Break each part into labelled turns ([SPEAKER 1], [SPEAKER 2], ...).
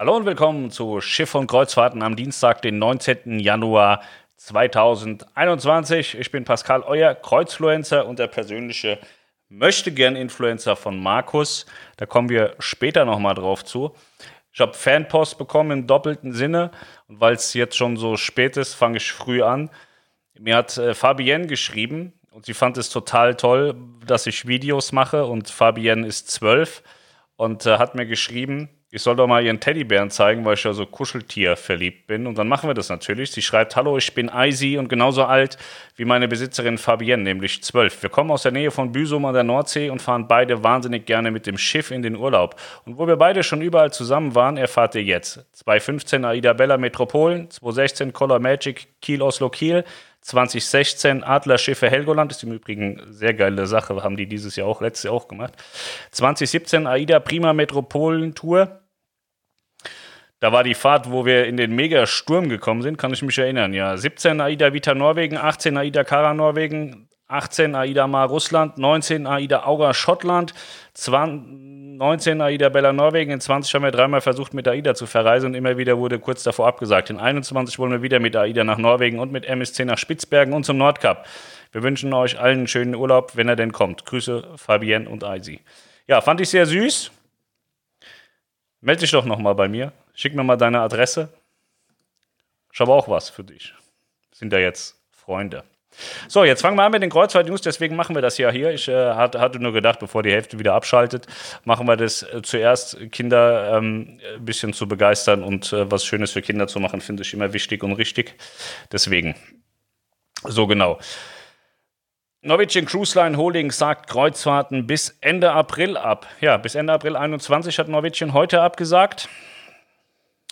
[SPEAKER 1] Hallo und willkommen zu Schiff und Kreuzfahrten am Dienstag, den 19. Januar 2021. Ich bin Pascal, euer Kreuzfluencer und der persönliche Möchtegern-Influencer von Markus. Da kommen wir später nochmal drauf zu. Ich habe Fanpost bekommen im doppelten Sinne und weil es jetzt schon so spät ist, fange ich früh an. Mir hat äh, Fabienne geschrieben und sie fand es total toll, dass ich Videos mache und Fabienne ist zwölf und äh, hat mir geschrieben, ich soll doch mal ihren Teddybären zeigen, weil ich ja so Kuscheltier verliebt bin. Und dann machen wir das natürlich. Sie schreibt, hallo, ich bin Eisi und genauso alt wie meine Besitzerin Fabienne, nämlich zwölf. Wir kommen aus der Nähe von Büsum an der Nordsee und fahren beide wahnsinnig gerne mit dem Schiff in den Urlaub. Und wo wir beide schon überall zusammen waren, erfahrt ihr jetzt. 215 Aida Bella Metropolen, 216 Color Magic Kiel Oslo Kiel, 2016 Adlerschiffe Helgoland, ist im Übrigen eine sehr geile Sache, haben die dieses Jahr auch, letztes Jahr auch gemacht. 2017 AIDA Prima Metropolen Tour. Da war die Fahrt, wo wir in den Megasturm gekommen sind, kann ich mich erinnern. Ja, 17 AIDA Vita Norwegen, 18 AIDA Kara Norwegen, 18 AIDA Mar Russland, 19 AIDA Aura Schottland, 20, 19 AIDA Bella Norwegen, in 20 haben wir dreimal versucht, mit AIDA zu verreisen und immer wieder wurde kurz davor abgesagt. In 21 wollen wir wieder mit AIDA nach Norwegen und mit MSC nach Spitzbergen und zum Nordkap. Wir wünschen euch allen einen schönen Urlaub, wenn er denn kommt. Grüße, Fabienne und Eisi. Ja, fand ich sehr süß. Meld dich doch nochmal bei mir. Schick mir mal deine Adresse. Ich habe auch was für dich. Sind ja jetzt Freunde. So, jetzt fangen wir an mit den Kreuzfahrt-News, deswegen machen wir das ja hier. Ich äh, hatte nur gedacht, bevor die Hälfte wieder abschaltet, machen wir das äh, zuerst, Kinder ähm, ein bisschen zu begeistern und äh, was Schönes für Kinder zu machen, finde ich immer wichtig und richtig. Deswegen. So genau. Norwegian Cruise Line Holding sagt Kreuzfahrten bis Ende April ab. Ja, bis Ende April 21 hat Norwegian heute abgesagt.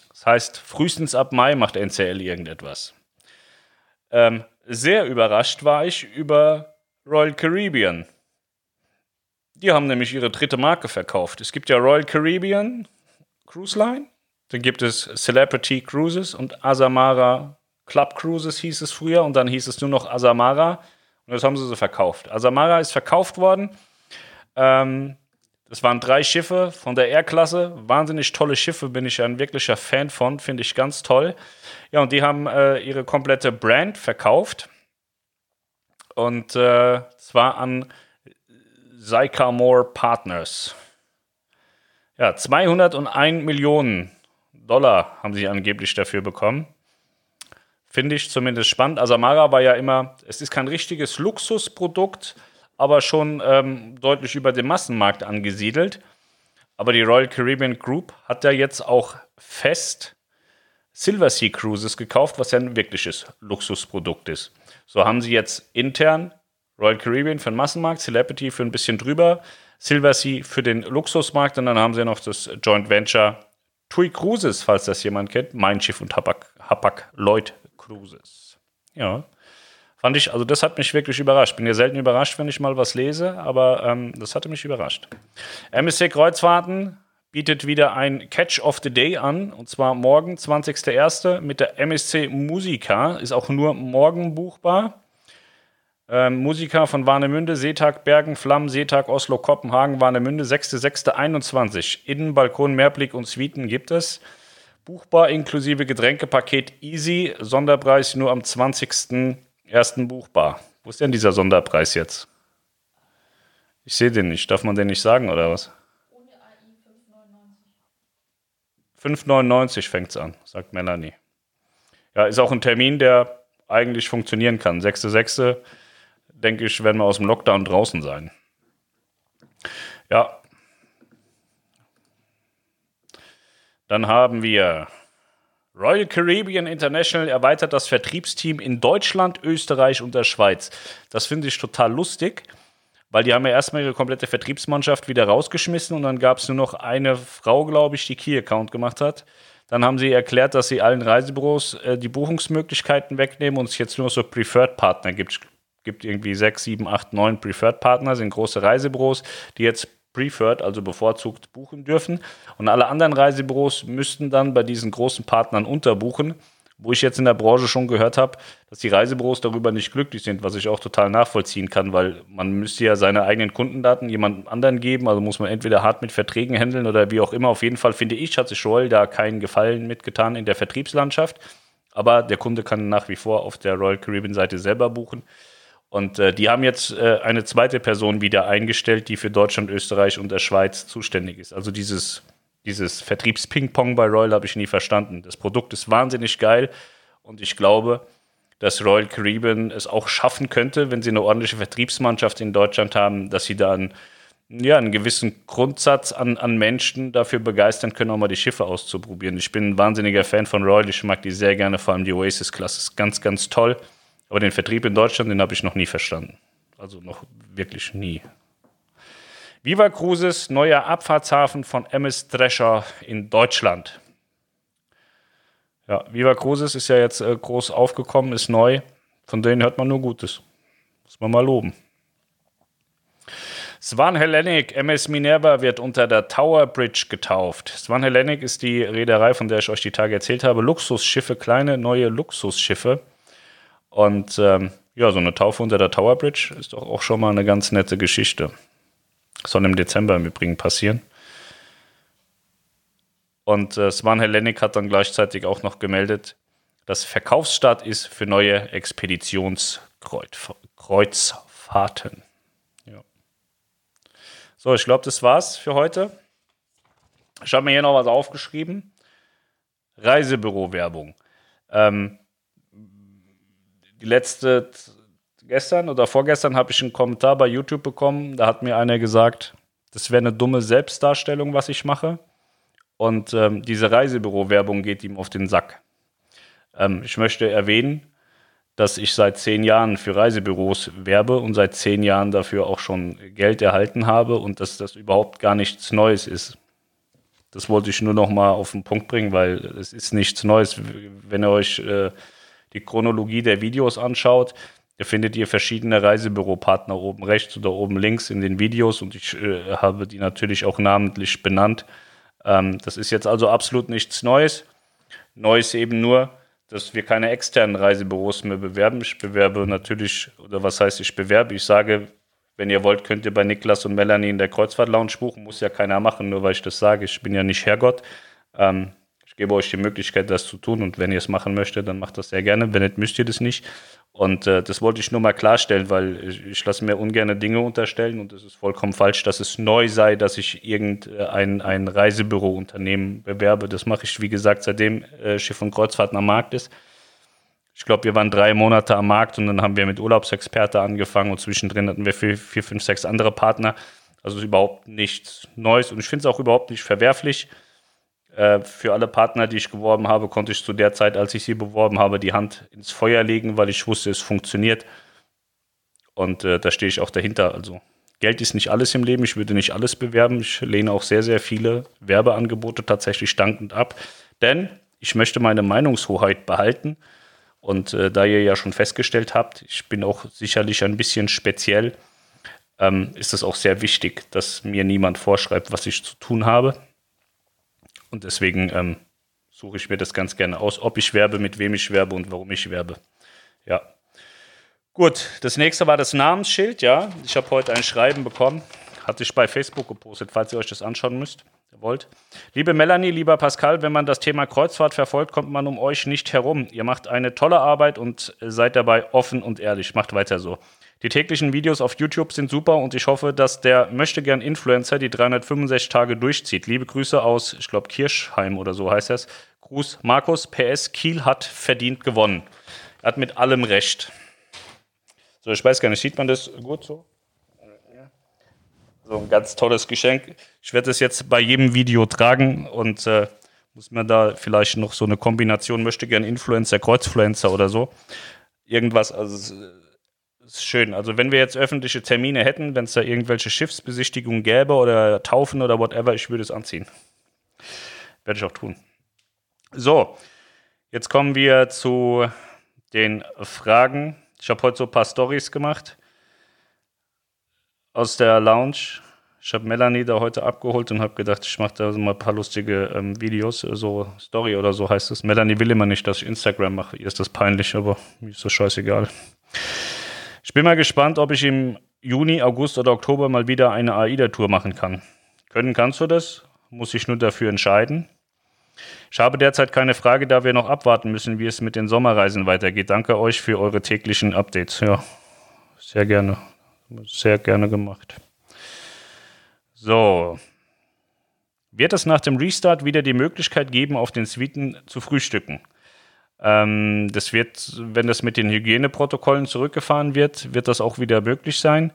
[SPEAKER 1] Das heißt, frühestens ab Mai macht NCL irgendetwas. Ähm, sehr überrascht war ich über Royal Caribbean. Die haben nämlich ihre dritte Marke verkauft. Es gibt ja Royal Caribbean Cruise Line, dann gibt es Celebrity Cruises und Asamara Club Cruises hieß es früher und dann hieß es nur noch Asamara und das haben sie so verkauft. Asamara ist verkauft worden. Ähm, das waren drei Schiffe von der R-Klasse. Wahnsinnig tolle Schiffe, bin ich ein wirklicher Fan von, finde ich ganz toll. Ja, und die haben äh, ihre komplette Brand verkauft. Und äh, zwar an Sycamore Partners. Ja, 201 Millionen Dollar haben sie angeblich dafür bekommen. Finde ich zumindest spannend. Asamara war ja immer, es ist kein richtiges Luxusprodukt, aber schon ähm, deutlich über dem Massenmarkt angesiedelt. Aber die Royal Caribbean Group hat ja jetzt auch fest Silver Sea Cruises gekauft, was ja ein wirkliches Luxusprodukt ist. So haben sie jetzt intern Royal Caribbean für den Massenmarkt, Celebrity für ein bisschen drüber, Silver Sea für den Luxusmarkt und dann haben sie noch das Joint Venture TUI Cruises, falls das jemand kennt, Mein Schiff und Hapag, Hapag Lloyd Cruises. Ja. Fand ich, also das hat mich wirklich überrascht. Bin ja selten überrascht, wenn ich mal was lese, aber ähm, das hatte mich überrascht. MSC Kreuzfahrten bietet wieder ein Catch of the Day an, und zwar morgen, 20.01. mit der MSC Musica. Ist auch nur morgen buchbar. Ähm, Musiker von Warnemünde, Seetag, Bergen, Flammen, Seetag, Oslo, Kopenhagen, Warnemünde, 6.6.21. Innenbalkon, Mehrblick und Suiten gibt es. Buchbar inklusive Getränkepaket Easy, Sonderpreis nur am 20 ersten buchbar. Wo ist denn dieser Sonderpreis jetzt? Ich sehe den nicht. Darf man den nicht sagen oder was? Ohne AI 5,99. 5,99 fängt es an, sagt Melanie. Ja, ist auch ein Termin, der eigentlich funktionieren kann. 6.6. denke ich, werden wir aus dem Lockdown draußen sein. Ja. Dann haben wir Royal Caribbean International erweitert das Vertriebsteam in Deutschland, Österreich und der Schweiz. Das finde ich total lustig, weil die haben ja erstmal ihre komplette Vertriebsmannschaft wieder rausgeschmissen und dann gab es nur noch eine Frau, glaube ich, die Key-Account gemacht hat. Dann haben sie erklärt, dass sie allen Reisebüros äh, die Buchungsmöglichkeiten wegnehmen und es jetzt nur so Preferred-Partner gibt. Es gibt irgendwie sechs, sieben, acht, neun Preferred-Partner, sind große Reisebüros, die jetzt preferred, also bevorzugt buchen dürfen. Und alle anderen Reisebüros müssten dann bei diesen großen Partnern unterbuchen. wo ich jetzt in der Branche schon gehört habe, dass die Reisebüros darüber nicht glücklich sind, was ich auch total nachvollziehen kann, weil man müsste ja seine eigenen Kundendaten jemand anderen geben, also muss man entweder hart mit Verträgen handeln oder wie auch immer. Auf jeden Fall finde ich, hat sich Royal da keinen Gefallen mitgetan in der Vertriebslandschaft, aber der Kunde kann nach wie vor auf der Royal Caribbean Seite selber buchen. Und äh, die haben jetzt äh, eine zweite Person wieder eingestellt, die für Deutschland, Österreich und der Schweiz zuständig ist. Also dieses dieses Vertriebsping-Pong bei Royal habe ich nie verstanden. Das Produkt ist wahnsinnig geil und ich glaube, dass Royal Caribbean es auch schaffen könnte, wenn sie eine ordentliche Vertriebsmannschaft in Deutschland haben, dass sie dann ja, einen gewissen Grundsatz an, an Menschen dafür begeistern können, auch mal die Schiffe auszuprobieren. Ich bin ein wahnsinniger Fan von Royal, ich mag die sehr gerne, vor allem die Oasis-Klasse ist ganz, ganz toll. Aber den Vertrieb in Deutschland, den habe ich noch nie verstanden. Also noch wirklich nie. Viva Cruises neuer Abfahrtshafen von MS Drescher in Deutschland. Ja, Viva Cruises ist ja jetzt äh, groß aufgekommen, ist neu. Von denen hört man nur Gutes. Muss man mal loben. Swan Hellenic MS Minerva wird unter der Tower Bridge getauft. Swan Hellenic ist die Reederei, von der ich euch die Tage erzählt habe. Luxusschiffe, kleine neue Luxusschiffe. Und ähm, ja, so eine Taufe unter der Tower Bridge ist doch auch schon mal eine ganz nette Geschichte. Soll im Dezember im Übrigen passieren. Und äh, Swan Hellenic hat dann gleichzeitig auch noch gemeldet, dass Verkaufsstart ist für neue Expeditionskreuzfahrten. Ja. So, ich glaube, das war's für heute. Ich habe mir hier noch was aufgeschrieben. Reisebüro-Werbung. Ähm, letzte gestern oder vorgestern habe ich einen Kommentar bei YouTube bekommen. Da hat mir einer gesagt, das wäre eine dumme Selbstdarstellung, was ich mache. Und ähm, diese Reisebüro-Werbung geht ihm auf den Sack. Ähm, ich möchte erwähnen, dass ich seit zehn Jahren für Reisebüros werbe und seit zehn Jahren dafür auch schon Geld erhalten habe und dass das überhaupt gar nichts Neues ist. Das wollte ich nur noch mal auf den Punkt bringen, weil es ist nichts Neues. Wenn ihr euch äh, die Chronologie der Videos anschaut, da findet ihr verschiedene Reisebüropartner oben rechts oder oben links in den Videos und ich äh, habe die natürlich auch namentlich benannt. Ähm, das ist jetzt also absolut nichts Neues. Neu ist eben nur, dass wir keine externen Reisebüros mehr bewerben. Ich bewerbe natürlich, oder was heißt ich bewerbe? Ich sage, wenn ihr wollt, könnt ihr bei Niklas und Melanie in der Kreuzfahrt-Lounge buchen. Muss ja keiner machen, nur weil ich das sage. Ich bin ja nicht Herrgott. Ähm, ich gebe euch die Möglichkeit, das zu tun. Und wenn ihr es machen möchtet, dann macht das sehr gerne. Wenn nicht, müsst ihr das nicht. Und äh, das wollte ich nur mal klarstellen, weil ich, ich lasse mir ungern Dinge unterstellen und es ist vollkommen falsch, dass es neu sei, dass ich irgendein ein Reisebürounternehmen bewerbe. Das mache ich, wie gesagt, seitdem äh, Schiff und Kreuzfahrten am Markt ist. Ich glaube, wir waren drei Monate am Markt und dann haben wir mit Urlaubsexperte angefangen und zwischendrin hatten wir vier, vier fünf, sechs andere Partner. Also überhaupt nichts Neues und ich finde es auch überhaupt nicht verwerflich. Äh, für alle Partner, die ich geworben habe, konnte ich zu der Zeit, als ich sie beworben habe, die Hand ins Feuer legen, weil ich wusste, es funktioniert. Und äh, da stehe ich auch dahinter. Also Geld ist nicht alles im Leben. Ich würde nicht alles bewerben. Ich lehne auch sehr, sehr viele Werbeangebote tatsächlich dankend ab. Denn ich möchte meine Meinungshoheit behalten. Und äh, da ihr ja schon festgestellt habt, ich bin auch sicherlich ein bisschen speziell, ähm, ist es auch sehr wichtig, dass mir niemand vorschreibt, was ich zu tun habe. Und deswegen ähm, suche ich mir das ganz gerne aus, ob ich werbe, mit wem ich werbe und warum ich werbe. Ja. Gut, das nächste war das Namensschild, ja. Ich habe heute ein Schreiben bekommen. Hatte ich bei Facebook gepostet, falls ihr euch das anschauen müsst, wollt. Liebe Melanie, lieber Pascal, wenn man das Thema Kreuzfahrt verfolgt, kommt man um euch nicht herum. Ihr macht eine tolle Arbeit und seid dabei offen und ehrlich. Macht weiter so. Die täglichen Videos auf YouTube sind super und ich hoffe, dass der möchtegern Influencer die 365 Tage durchzieht. Liebe Grüße aus, ich glaube, Kirschheim oder so heißt es. Gruß Markus, PS, Kiel hat verdient gewonnen. Er hat mit allem recht. So, ich weiß gar nicht, sieht man das gut so? So ein ganz tolles Geschenk. Ich werde es jetzt bei jedem Video tragen und äh, muss mir da vielleicht noch so eine Kombination, möchte gern Influencer, Kreuzfluencer oder so. Irgendwas, also ist schön. Also wenn wir jetzt öffentliche Termine hätten, wenn es da irgendwelche Schiffsbesichtigungen gäbe oder Taufen oder whatever, ich würde es anziehen. Werde ich auch tun. So, jetzt kommen wir zu den Fragen. Ich habe heute so ein paar Stories gemacht aus der Lounge. Ich habe Melanie da heute abgeholt und habe gedacht, ich mache da mal ein paar lustige ähm, Videos, so Story oder so heißt es. Melanie will immer nicht, dass ich Instagram mache. Ihr ist das peinlich, aber mir ist das scheißegal. Bin mal gespannt, ob ich im Juni, August oder Oktober mal wieder eine AIDA-Tour machen kann. Können kannst du das? Muss ich nur dafür entscheiden. Ich habe derzeit keine Frage, da wir noch abwarten müssen, wie es mit den Sommerreisen weitergeht. Danke euch für eure täglichen Updates. Ja, sehr gerne. Sehr gerne gemacht. So. Wird es nach dem Restart wieder die Möglichkeit geben, auf den Suiten zu frühstücken? Ähm, das wird, wenn das mit den Hygieneprotokollen zurückgefahren wird, wird das auch wieder möglich sein.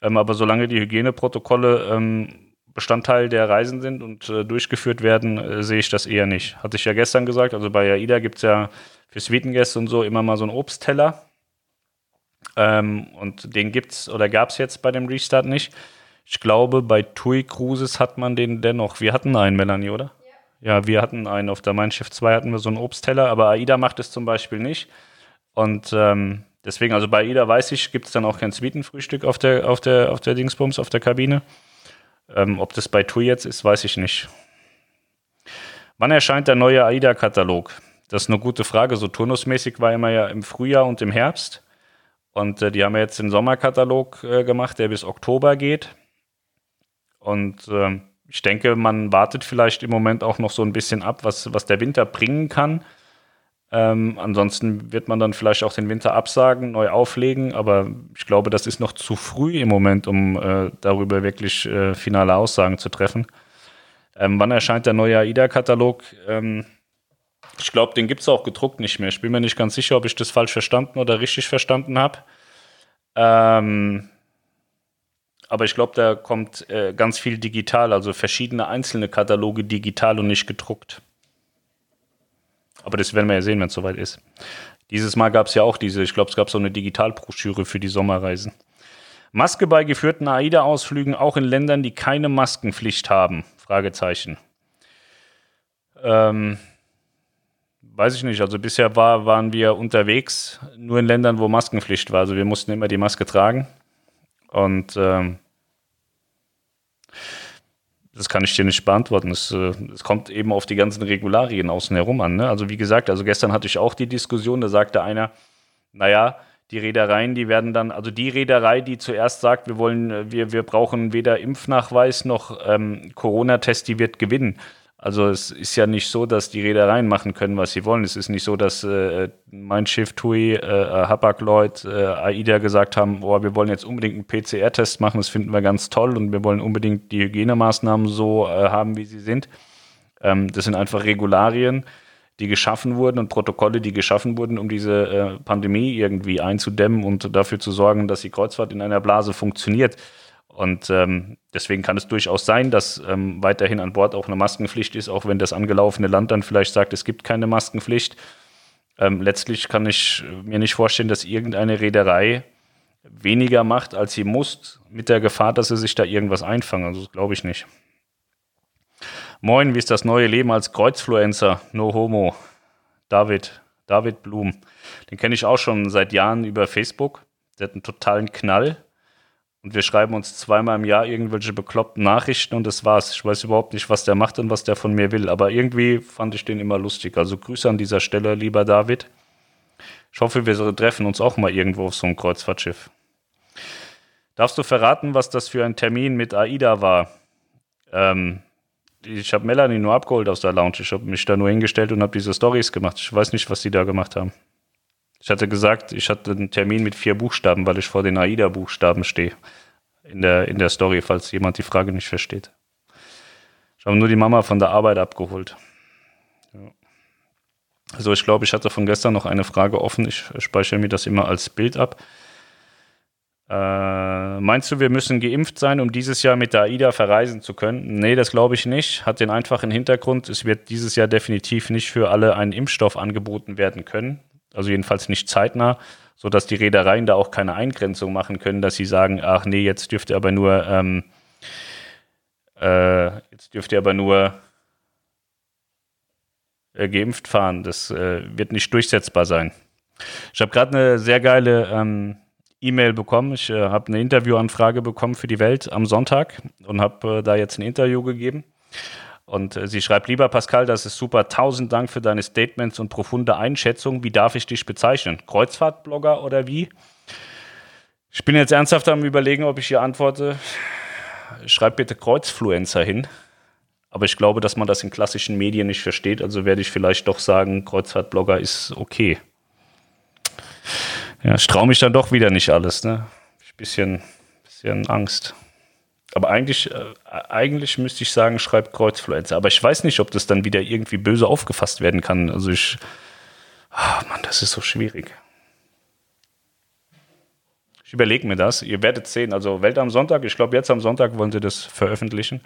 [SPEAKER 1] Ähm, aber solange die Hygieneprotokolle ähm, Bestandteil der Reisen sind und äh, durchgeführt werden, äh, sehe ich das eher nicht. Hatte ich ja gestern gesagt, also bei AIDA gibt es ja für Suitengäste und so immer mal so einen Obstteller. Ähm, und den gibt es oder gab es jetzt bei dem Restart nicht. Ich glaube, bei TUI Cruises hat man den dennoch. Wir hatten einen, Melanie, oder? Ja, wir hatten einen. Auf der Mein Schiff 2 hatten wir so einen Obstteller, aber AIDA macht es zum Beispiel nicht. Und ähm, deswegen, also bei AIDA weiß ich, gibt es dann auch kein Suitenfrühstück auf der, auf der, auf der Dingsbums, auf der Kabine. Ähm, ob das bei TUI jetzt ist, weiß ich nicht. Wann erscheint der neue AIDA-Katalog? Das ist eine gute Frage. So turnusmäßig war immer ja im Frühjahr und im Herbst. Und äh, die haben ja jetzt den Sommerkatalog äh, gemacht, der bis Oktober geht. Und äh, ich denke, man wartet vielleicht im Moment auch noch so ein bisschen ab, was, was der Winter bringen kann. Ähm, ansonsten wird man dann vielleicht auch den Winter absagen, neu auflegen, aber ich glaube, das ist noch zu früh im Moment, um äh, darüber wirklich äh, finale Aussagen zu treffen. Ähm, wann erscheint der neue AIDA-Katalog? Ähm, ich glaube, den gibt es auch gedruckt nicht mehr. Ich bin mir nicht ganz sicher, ob ich das falsch verstanden oder richtig verstanden habe. Ähm, aber ich glaube, da kommt äh, ganz viel digital, also verschiedene einzelne Kataloge digital und nicht gedruckt. Aber das werden wir ja sehen, wenn es soweit ist. Dieses Mal gab es ja auch diese, ich glaube, es gab so eine Digitalbroschüre für die Sommerreisen. Maske bei geführten AIDA-Ausflügen auch in Ländern, die keine Maskenpflicht haben? Fragezeichen. Ähm, weiß ich nicht. Also bisher war, waren wir unterwegs nur in Ländern, wo Maskenpflicht war. Also wir mussten immer die Maske tragen. Und ähm, das kann ich dir nicht beantworten. Es, äh, es, kommt eben auf die ganzen Regularien außen herum an. Ne? Also wie gesagt, also gestern hatte ich auch die Diskussion, da sagte einer, naja, die Reedereien, die werden dann, also die Reederei, die zuerst sagt, wir wollen, äh, wir, wir brauchen weder Impfnachweis noch ähm, Corona-Test, die wird gewinnen. Also es ist ja nicht so, dass die Reedereien machen können, was sie wollen. Es ist nicht so, dass äh, mein Schiff TUI, äh, Hapag-Lloyd, äh, AIDA gesagt haben, oh, wir wollen jetzt unbedingt einen PCR-Test machen, das finden wir ganz toll und wir wollen unbedingt die Hygienemaßnahmen so äh, haben, wie sie sind. Ähm, das sind einfach Regularien, die geschaffen wurden und Protokolle, die geschaffen wurden, um diese äh, Pandemie irgendwie einzudämmen und dafür zu sorgen, dass die Kreuzfahrt in einer Blase funktioniert. Und ähm, deswegen kann es durchaus sein, dass ähm, weiterhin an Bord auch eine Maskenpflicht ist, auch wenn das angelaufene Land dann vielleicht sagt, es gibt keine Maskenpflicht. Ähm, letztlich kann ich mir nicht vorstellen, dass irgendeine Reederei weniger macht, als sie muss, mit der Gefahr, dass sie sich da irgendwas einfangen. Also das glaube ich nicht. Moin, wie ist das neue Leben als Kreuzfluencer? No homo. David, David Blum. Den kenne ich auch schon seit Jahren über Facebook. Der hat einen totalen Knall und wir schreiben uns zweimal im Jahr irgendwelche bekloppten Nachrichten und das war's. Ich weiß überhaupt nicht, was der macht und was der von mir will. Aber irgendwie fand ich den immer lustig. Also Grüße an dieser Stelle, lieber David. Ich hoffe, wir treffen uns auch mal irgendwo auf so einem Kreuzfahrtschiff. Darfst du verraten, was das für ein Termin mit AIDA war? Ähm, ich habe Melanie nur abgeholt aus der Lounge. Ich habe mich da nur hingestellt und habe diese Stories gemacht. Ich weiß nicht, was sie da gemacht haben. Ich hatte gesagt, ich hatte einen Termin mit vier Buchstaben, weil ich vor den AIDA-Buchstaben stehe. In der, in der Story, falls jemand die Frage nicht versteht. Ich habe nur die Mama von der Arbeit abgeholt. Ja. Also ich glaube, ich hatte von gestern noch eine Frage offen. Ich speichere mir das immer als Bild ab. Äh, meinst du, wir müssen geimpft sein, um dieses Jahr mit der AIDA verreisen zu können? Nee, das glaube ich nicht. Hat den einfachen Hintergrund, es wird dieses Jahr definitiv nicht für alle ein Impfstoff angeboten werden können also jedenfalls nicht zeitnah, sodass die Reedereien da auch keine Eingrenzung machen können, dass sie sagen, ach nee, jetzt dürft ihr aber nur, ähm, äh, jetzt dürft ihr aber nur äh, geimpft fahren. Das äh, wird nicht durchsetzbar sein. Ich habe gerade eine sehr geile ähm, E-Mail bekommen. Ich äh, habe eine Interviewanfrage bekommen für die Welt am Sonntag und habe äh, da jetzt ein Interview gegeben. Und äh, sie schreibt, lieber Pascal, das ist super. Tausend Dank für deine Statements und profunde Einschätzung. Wie darf ich dich bezeichnen? Kreuzfahrtblogger oder wie? Ich bin jetzt ernsthaft am Überlegen, ob ich hier antworte. Schreib bitte Kreuzfluencer hin. Aber ich glaube, dass man das in klassischen Medien nicht versteht. Also werde ich vielleicht doch sagen, Kreuzfahrtblogger ist okay. Ja, ich traue mich dann doch wieder nicht alles. Ne? Ich bisschen, bisschen Angst. Aber eigentlich, äh, eigentlich müsste ich sagen, schreibt Kreuzfluencer. Aber ich weiß nicht, ob das dann wieder irgendwie böse aufgefasst werden kann. Also ich. Ah, Mann, das ist so schwierig. Ich überlege mir das. Ihr werdet sehen. Also Welt am Sonntag, ich glaube, jetzt am Sonntag wollen sie das veröffentlichen.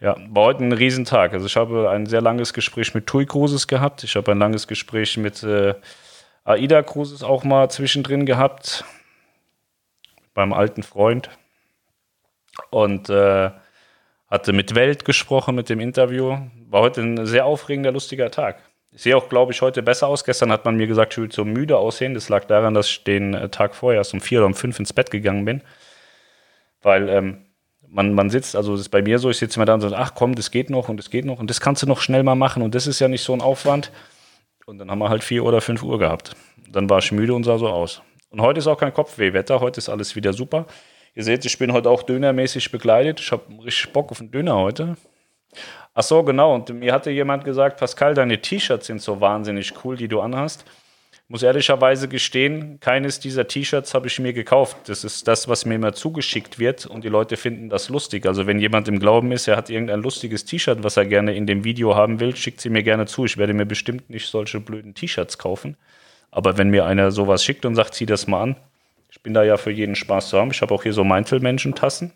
[SPEAKER 1] Ja, war heute ein Riesentag. Also ich habe ein sehr langes Gespräch mit TUI Cruises gehabt. Ich habe ein langes Gespräch mit äh, AIDA Cruises auch mal zwischendrin gehabt. Beim alten Freund und äh, hatte mit Welt gesprochen mit dem Interview. War heute ein sehr aufregender, lustiger Tag. Ich sehe auch, glaube ich, heute besser aus. Gestern hat man mir gesagt, ich würde so müde aussehen. Das lag daran, dass ich den äh, Tag vorher erst um vier oder um fünf ins Bett gegangen bin. Weil ähm, man, man sitzt, also das ist bei mir so, ich sitze mir da und sage, ach komm, das geht noch und das geht noch und das kannst du noch schnell mal machen und das ist ja nicht so ein Aufwand. Und dann haben wir halt vier oder fünf Uhr gehabt. Dann war ich müde und sah so aus. Und heute ist auch kein Kopfwehwetter, heute ist alles wieder super. Ihr seht, ich bin heute auch dönermäßig begleitet. Ich habe richtig Bock auf einen Döner heute. Ach so, genau. Und mir hatte jemand gesagt, Pascal, deine T-Shirts sind so wahnsinnig cool, die du anhast. Muss ehrlicherweise gestehen, keines dieser T-Shirts habe ich mir gekauft. Das ist das, was mir immer zugeschickt wird und die Leute finden das lustig. Also wenn jemand im Glauben ist, er hat irgendein lustiges T-Shirt, was er gerne in dem Video haben will, schickt sie mir gerne zu. Ich werde mir bestimmt nicht solche blöden T-Shirts kaufen. Aber wenn mir einer sowas schickt und sagt, zieh das mal an, ich bin da ja für jeden Spaß zu haben. Ich habe auch hier so Mindful-Menschen-Tassen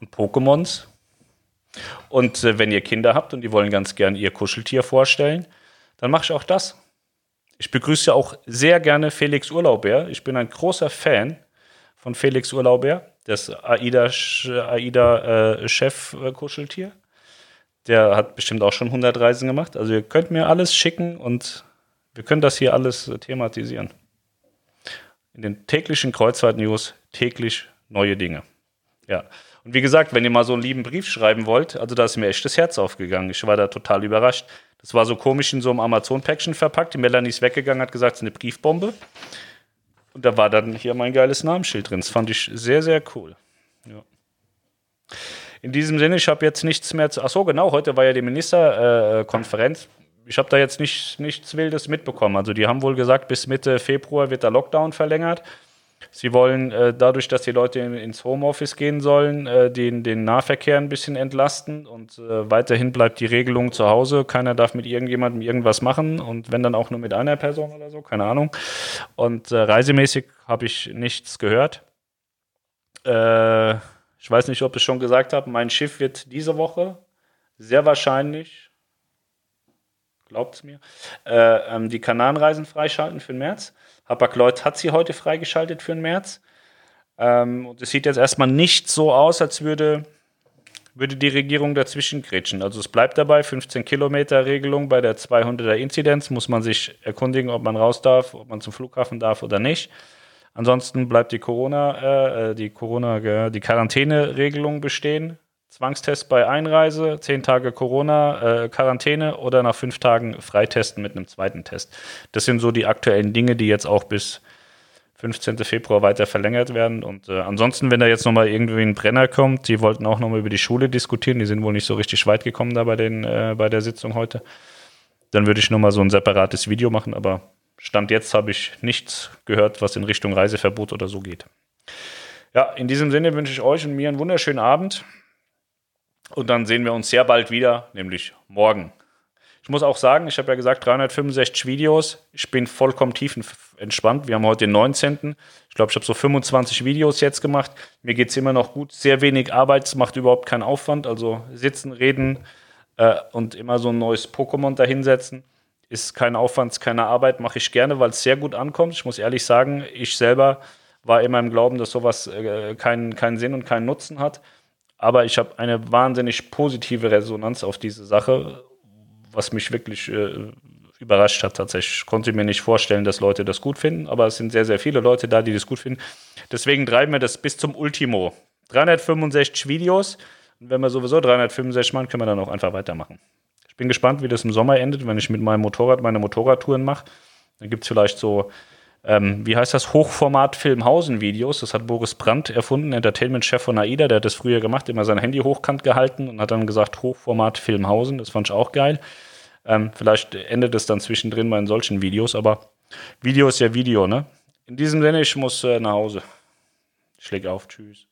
[SPEAKER 1] und Pokémons. Und äh, wenn ihr Kinder habt und die wollen ganz gern ihr Kuscheltier vorstellen, dann mache ich auch das. Ich begrüße ja auch sehr gerne Felix Urlauber. Ich bin ein großer Fan von Felix Urlauber, das AIDA-Chef-Kuscheltier. Äh, Der hat bestimmt auch schon 100 Reisen gemacht. Also ihr könnt mir alles schicken und wir können das hier alles äh, thematisieren in den täglichen Kreuzfahrt-News täglich neue Dinge. Ja. Und wie gesagt, wenn ihr mal so einen lieben Brief schreiben wollt, also da ist mir echt das Herz aufgegangen. Ich war da total überrascht. Das war so komisch in so einem Amazon-Päckchen verpackt. Die Melanie ist weggegangen, hat gesagt, es ist eine Briefbombe. Und da war dann hier mein geiles Namensschild drin. Das fand ich sehr, sehr cool. Ja. In diesem Sinne, ich habe jetzt nichts mehr zu. Achso, genau, heute war ja die Ministerkonferenz. Äh, ich habe da jetzt nicht, nichts Wildes mitbekommen. Also die haben wohl gesagt, bis Mitte Februar wird der Lockdown verlängert. Sie wollen äh, dadurch, dass die Leute in, ins Homeoffice gehen sollen, äh, den, den Nahverkehr ein bisschen entlasten und äh, weiterhin bleibt die Regelung zu Hause. Keiner darf mit irgendjemandem irgendwas machen und wenn dann auch nur mit einer Person oder so, keine Ahnung. Und äh, reisemäßig habe ich nichts gehört. Äh, ich weiß nicht, ob ich es schon gesagt habe, mein Schiff wird diese Woche sehr wahrscheinlich glaubt es mir, äh, ähm, die Kanarenreisen freischalten für den März. Hapag-Lloyd hat sie heute freigeschaltet für den März. Ähm, und es sieht jetzt erstmal nicht so aus, als würde, würde die Regierung dazwischen grätschen. Also es bleibt dabei, 15 Kilometer Regelung bei der 200er Inzidenz, muss man sich erkundigen, ob man raus darf, ob man zum Flughafen darf oder nicht. Ansonsten bleibt die Corona, äh, die Corona, die Quarantäneregelung bestehen. Zwangstest bei Einreise, zehn Tage Corona-Quarantäne äh, oder nach fünf Tagen Freitesten mit einem zweiten Test. Das sind so die aktuellen Dinge, die jetzt auch bis 15. Februar weiter verlängert werden. Und äh, ansonsten, wenn da jetzt nochmal irgendwie ein Brenner kommt, die wollten auch nochmal über die Schule diskutieren, die sind wohl nicht so richtig weit gekommen da bei, den, äh, bei der Sitzung heute, dann würde ich nochmal so ein separates Video machen. Aber Stand jetzt habe ich nichts gehört, was in Richtung Reiseverbot oder so geht. Ja, in diesem Sinne wünsche ich euch und mir einen wunderschönen Abend. Und dann sehen wir uns sehr bald wieder, nämlich morgen. Ich muss auch sagen, ich habe ja gesagt, 365 Videos. Ich bin vollkommen tiefenentspannt. Wir haben heute den 19. Ich glaube, ich habe so 25 Videos jetzt gemacht. Mir geht es immer noch gut. Sehr wenig Arbeit, es macht überhaupt keinen Aufwand. Also sitzen, reden äh, und immer so ein neues Pokémon dahinsetzen. Ist kein Aufwand, ist keine Arbeit, mache ich gerne, weil es sehr gut ankommt. Ich muss ehrlich sagen, ich selber war immer im Glauben, dass sowas äh, keinen, keinen Sinn und keinen Nutzen hat. Aber ich habe eine wahnsinnig positive Resonanz auf diese Sache, was mich wirklich äh, überrascht hat tatsächlich. Ich konnte mir nicht vorstellen, dass Leute das gut finden, aber es sind sehr, sehr viele Leute da, die das gut finden. Deswegen treiben wir das bis zum Ultimo. 365 Videos. Und wenn wir sowieso 365 machen, können wir dann auch einfach weitermachen. Ich bin gespannt, wie das im Sommer endet, wenn ich mit meinem Motorrad meine Motorradtouren mache. Dann gibt es vielleicht so, ähm, wie heißt das, Hochformat-Filmhausen-Videos. Das hat Boris Brandt erfunden, Entertainment-Chef von AIDA. Der hat das früher gemacht, immer sein Handy hochkant gehalten und hat dann gesagt, Hochformat-Filmhausen. Das fand ich auch geil. Ähm, vielleicht endet es dann zwischendrin mal in solchen Videos, aber Video ist ja Video, ne? In diesem Sinne, ich muss äh, nach Hause. Ich leg auf, tschüss.